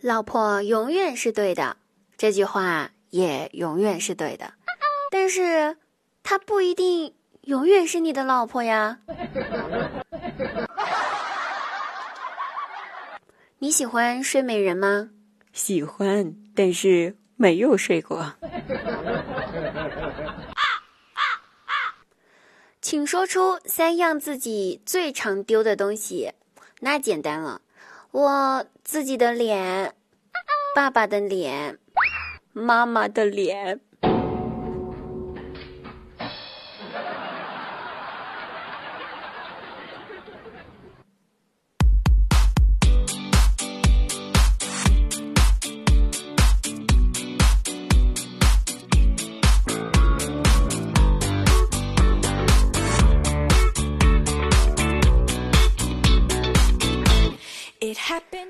老婆永远是对的，这句话也永远是对的，但是她不一定永远是你的老婆呀。你喜欢睡美人吗？喜欢，但是没有睡过。请说出三样自己最常丢的东西。那简单了，我自己的脸，爸爸的脸，妈妈的脸。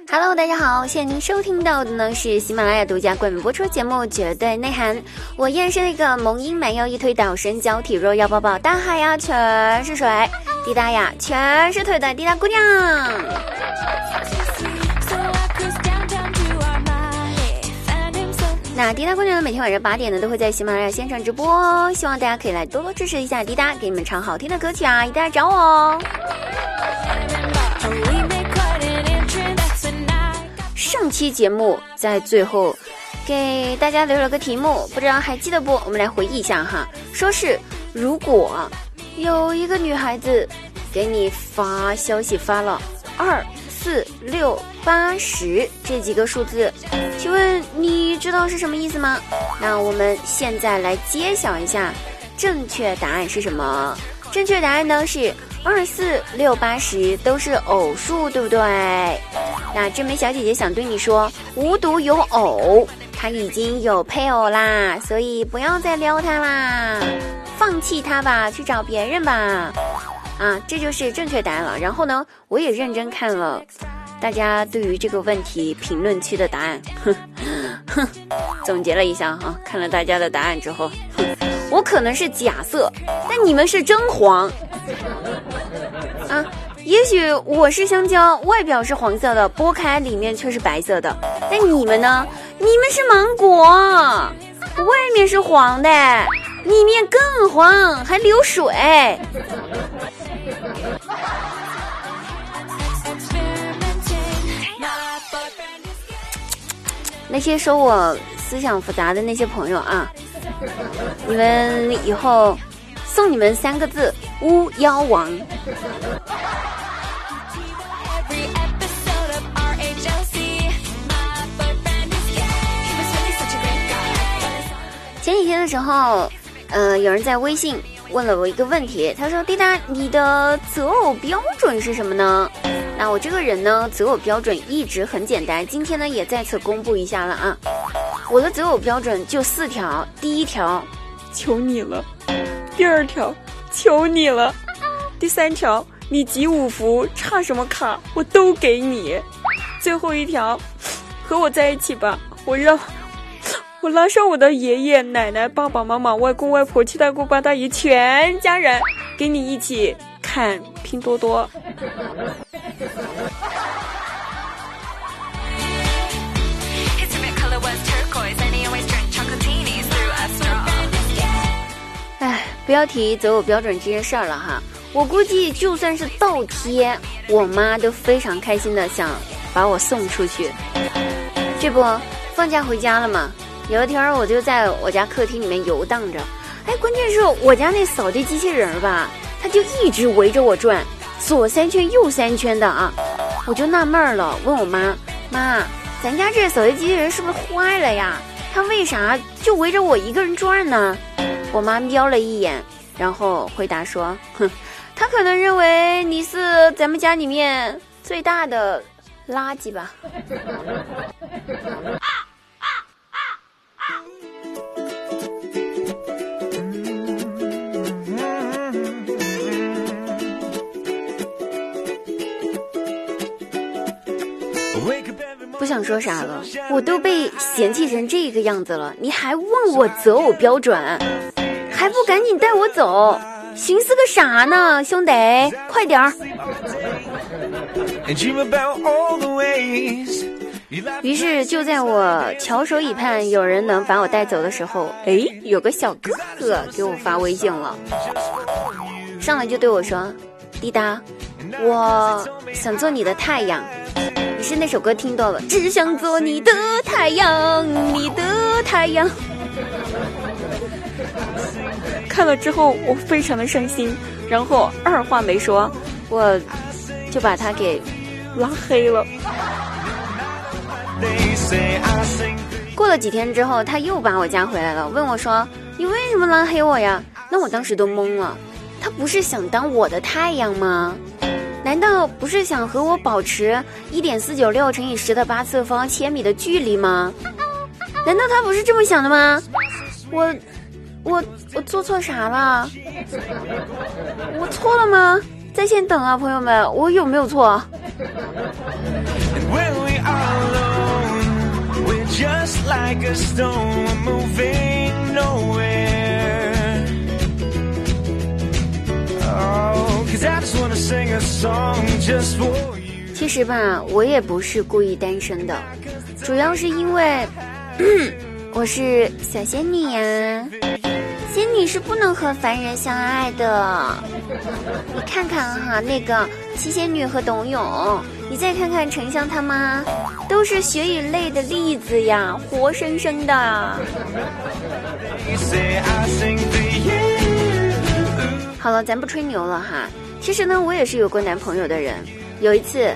Hello，大家好，现在您收听到的呢是喜马拉雅独家冠名播出节目《绝对内涵》，我依然是那个萌音满腰一推倒身娇体弱腰抱抱大海呀全是水，滴答呀全是腿的滴答姑娘。那滴答姑娘呢，每天晚上八点呢都会在喜马拉雅线上直播哦，希望大家可以来多多支持一下滴答，给你们唱好听的歌曲啊，一定来找我哦。期节目在最后给大家留了个题目，不知道还记得不？我们来回忆一下哈。说是如果有一个女孩子给你发消息发了二四六八十这几个数字，请问你知道是什么意思吗？那我们现在来揭晓一下正确答案是什么？正确答案呢是。二四六八十都是偶数，对不对？那这枚小姐姐想对你说，无独有偶，她已经有配偶啦，所以不要再撩她啦，放弃她吧，去找别人吧。啊，这就是正确答案了。然后呢，我也认真看了大家对于这个问题评论区的答案，哼哼，总结了一下哈，看了大家的答案之后，哼，我可能是假色，但你们是真黄。也许我是香蕉，外表是黄色的，剥开里面却是白色的。那你们呢？你们是芒果，外面是黄的，里面更黄，还流水。那些说我思想复杂的那些朋友啊，你们以后送你们三个字。巫妖王。时候，呃，有人在微信问了我一个问题，他说：“滴答，你的择偶标准是什么呢？”那我这个人呢，择偶标准一直很简单，今天呢也再次公布一下了啊！我的择偶标准就四条，第一条，求你了；第二条。求你了，第三条，你集五福，差什么卡我都给你。最后一条，和我在一起吧，我让，我拉上我的爷爷奶奶、爸爸妈妈、外公外婆、七大姑八大姨，全家人，跟你一起看拼多多。哎不要提择偶标准这件事儿了哈，我估计就算是倒贴，我妈都非常开心的想把我送出去。这不，放假回家了嘛？有一天我就在我家客厅里面游荡着，哎，关键是我家那扫地机器人吧，它就一直围着我转，左三圈右三圈的啊，我就纳闷了，问我妈妈，咱家这扫地机器人是不是坏了呀？它为啥就围着我一个人转呢？我妈瞄了一眼，然后回答说：“哼，他可能认为你是咱们家里面最大的垃圾吧。”不想说啥了，我都被嫌弃成这个样子了，你还问我择偶标准？还不赶紧带我走？寻思个啥呢，兄弟，快点儿！于是就在我翘首以盼有人能把我带走的时候，哎，有个小哥哥给我发微信了，上来就对我说：“滴答，我想做你的太阳。”是那首歌听多了，只想做你的太阳，你的太阳。看了之后我非常的伤心，然后二话没说，我就把他给拉黑了。过了几天之后，他又把我加回来了，问我说：“你为什么拉黑我呀？”那我当时都懵了。他不是想当我的太阳吗？难道不是想和我保持一点四九六乘以十的八次方千米的距离吗？难道他不是这么想的吗？我，我，我做错啥了？我错了吗？在线等啊，朋友们，我有没有错？其实吧，我也不是故意单身的，主要是因为我是小仙女呀。仙女是不能和凡人相爱的。你看看哈，那个七仙女和董永，你再看看丞相他妈，都是血与泪的例子呀，活生生的。好了，咱不吹牛了哈。其实呢，我也是有过男朋友的人。有一次，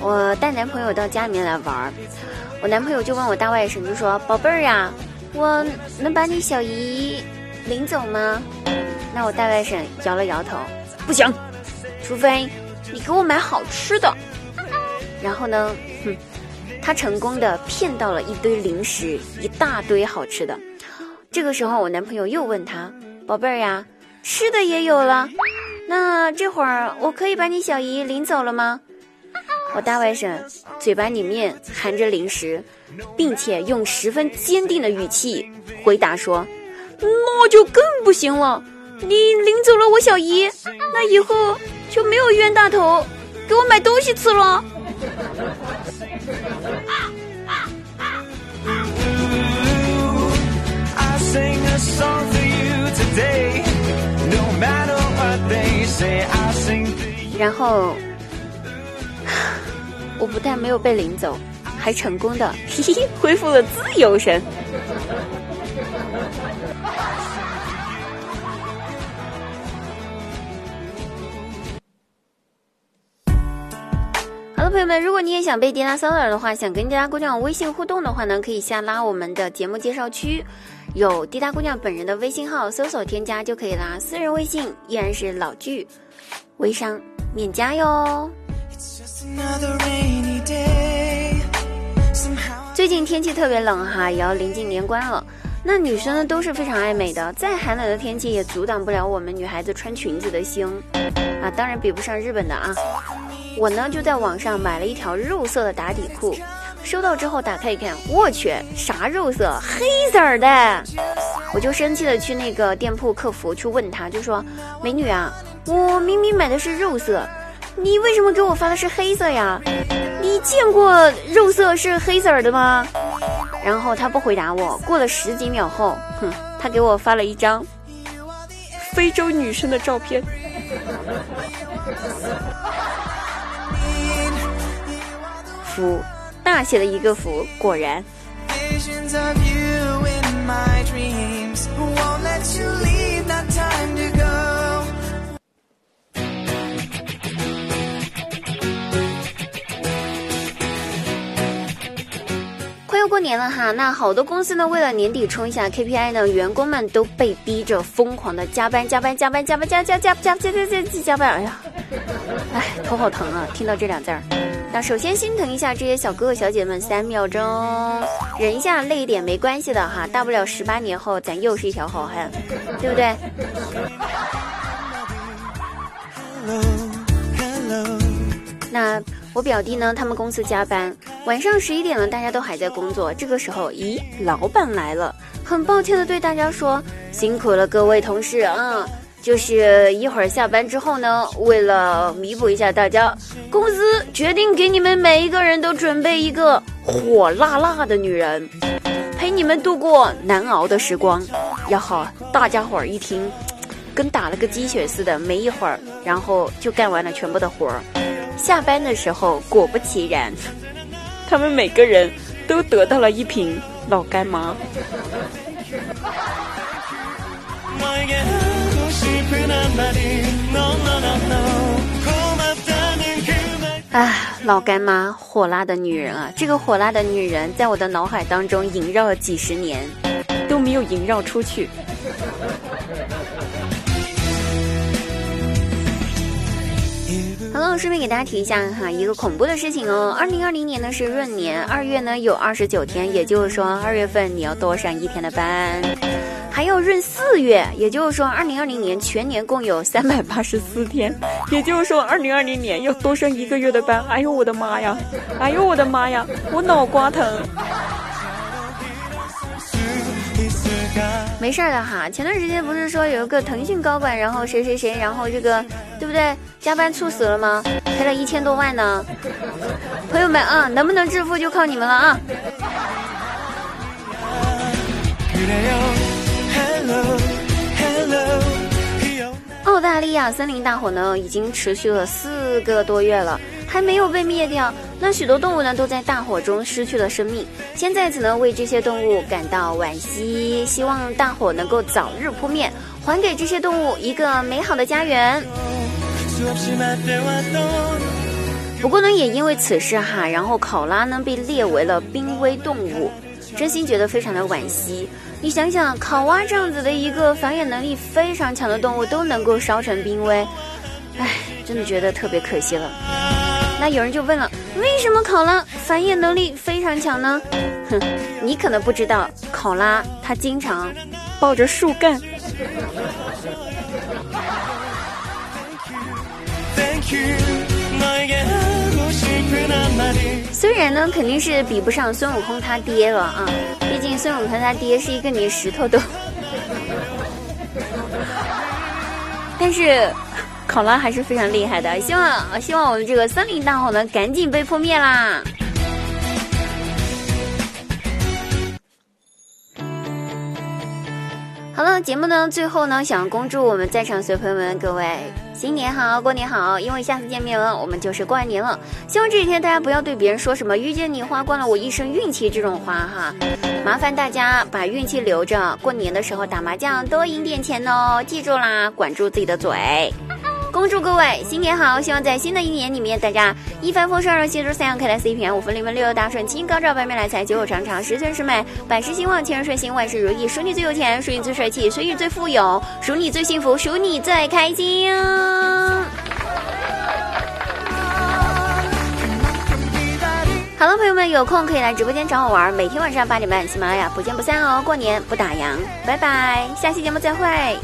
我带男朋友到家里面来玩儿，我男朋友就问我大外甥，就说：“宝贝儿呀，我能把你小姨领走吗？”那我大外甥摇了摇头，不行，除非你给我买好吃的。然后呢，哼，他成功的骗到了一堆零食，一大堆好吃的。这个时候，我男朋友又问他：“宝贝儿呀。”吃的也有了，那这会儿我可以把你小姨领走了吗？我大外甥嘴巴里面含着零食，并且用十分坚定的语气回答说：“那就更不行了，你领走了我小姨，那以后就没有冤大头给我买东西吃了。”然后，我不但没有被领走，还成功的 恢复了自由身。好了，朋友们，如果你也想被滴答骚扰的话，想跟滴答姑娘微信互动的话呢，可以下拉我们的节目介绍区，有滴答姑娘本人的微信号，搜索添加就可以啦。私人微信依然是老剧，微商。免加哟。最近天气特别冷哈，也要临近年关了。那女生呢都是非常爱美的，再寒冷的天气也阻挡不了我们女孩子穿裙子的心啊。当然比不上日本的啊。我呢就在网上买了一条肉色的打底裤，收到之后打开一看，我去，啥肉色？黑色的！我就生气的去那个店铺客服去问他，就说：“美女啊。”我明明买的是肉色，你为什么给我发的是黑色呀？你见过肉色是黑色的吗？然后他不回答我。过了十几秒后，哼，他给我发了一张非洲女生的照片。服，大写的一个福，果然。快要过年了哈，那好多公司呢，为了年底冲一下 KPI 呢，员工们都被逼着疯狂的加班加班加班加班加加加加加加加加班！哎呀，哎，头好疼啊！听到这两字儿，那首先心疼一下这些小哥哥小姐们，三秒钟忍一下，累一点没关系的哈，大不了十八年后咱又是一条好汉，对不对？那。我表弟呢？他们公司加班，晚上十一点了，大家都还在工作。这个时候，咦，老板来了，很抱歉的对大家说：“辛苦了，各位同事啊！就是一会儿下班之后呢，为了弥补一下大家，公司决定给你们每一个人都准备一个火辣辣的女人，陪你们度过难熬的时光。呀好，大家伙儿一听，跟打了个鸡血似的，没一会儿，然后就干完了全部的活儿。下班的时候，果不其然，他们每个人都得到了一瓶老干妈。啊，老干妈，火辣的女人啊！这个火辣的女人，在我的脑海当中萦绕了几十年，都没有萦绕出去。好了，顺便给大家提一下哈，一个恐怖的事情哦。二零二零年呢是闰年，二月呢有二十九天，也就是说二月份你要多上一天的班。还要闰四月，也就是说，二零二零年全年共有三百八十四天，也就是说，二零二零年要多上一个月的班。哎呦我的妈呀！哎呦我的妈呀！我脑瓜疼。没事的哈，前段时间不是说有一个腾讯高管，然后谁谁谁，然后这个对不对？加班猝死了吗？赔了一千多万呢。朋友们啊，能不能致富就靠你们了啊！澳大利亚森林大火呢，已经持续了四个多月了，还没有被灭掉。那许多动物呢，都在大火中失去了生命。现在只能为这些动物感到惋惜，希望大火能够早日扑灭，还给这些动物一个美好的家园。不过呢，也因为此事哈，然后考拉呢被列为了濒危动物，真心觉得非常的惋惜。你想想，考蛙这样子的一个繁衍能力非常强的动物都能够烧成濒危，唉，真的觉得特别可惜了。那有人就问了，为什么考拉繁衍能力非常强呢？哼，你可能不知道，考拉它经常抱着树干。虽然呢，肯定是比不上孙悟空他爹了啊，毕竟孙悟空他爹是一个连石头都。但是，考拉还是非常厉害的。希望希望我们这个森林大火呢，赶紧被扑灭啦！好了，节目呢最后呢，想恭祝我们在场所有朋友们各位新年好，过年好！因为下次见面了，我们就是过完年了。希望这几天大家不要对别人说什么“遇见你花光了我一生运气”这种话哈，麻烦大家把运气留着，过年的时候打麻将多赢点钱哦，记住啦，管住自己的嘴。恭祝各位新年好！希望在新的一年里面，大家一帆风顺，喜事三阳开泰，四平安，五福临门，六六大顺，七星高照，百面来财，九九长长，十全十美，百事兴旺，千人顺心，万事如意，属你最有钱，属你最帅气，属你最富有，属你最幸福，属你最开心。好了，朋友们，有空可以来直播间找我玩，每天晚上八点半，喜马拉雅不见不散哦！过年不打烊，拜拜，下期节目再会。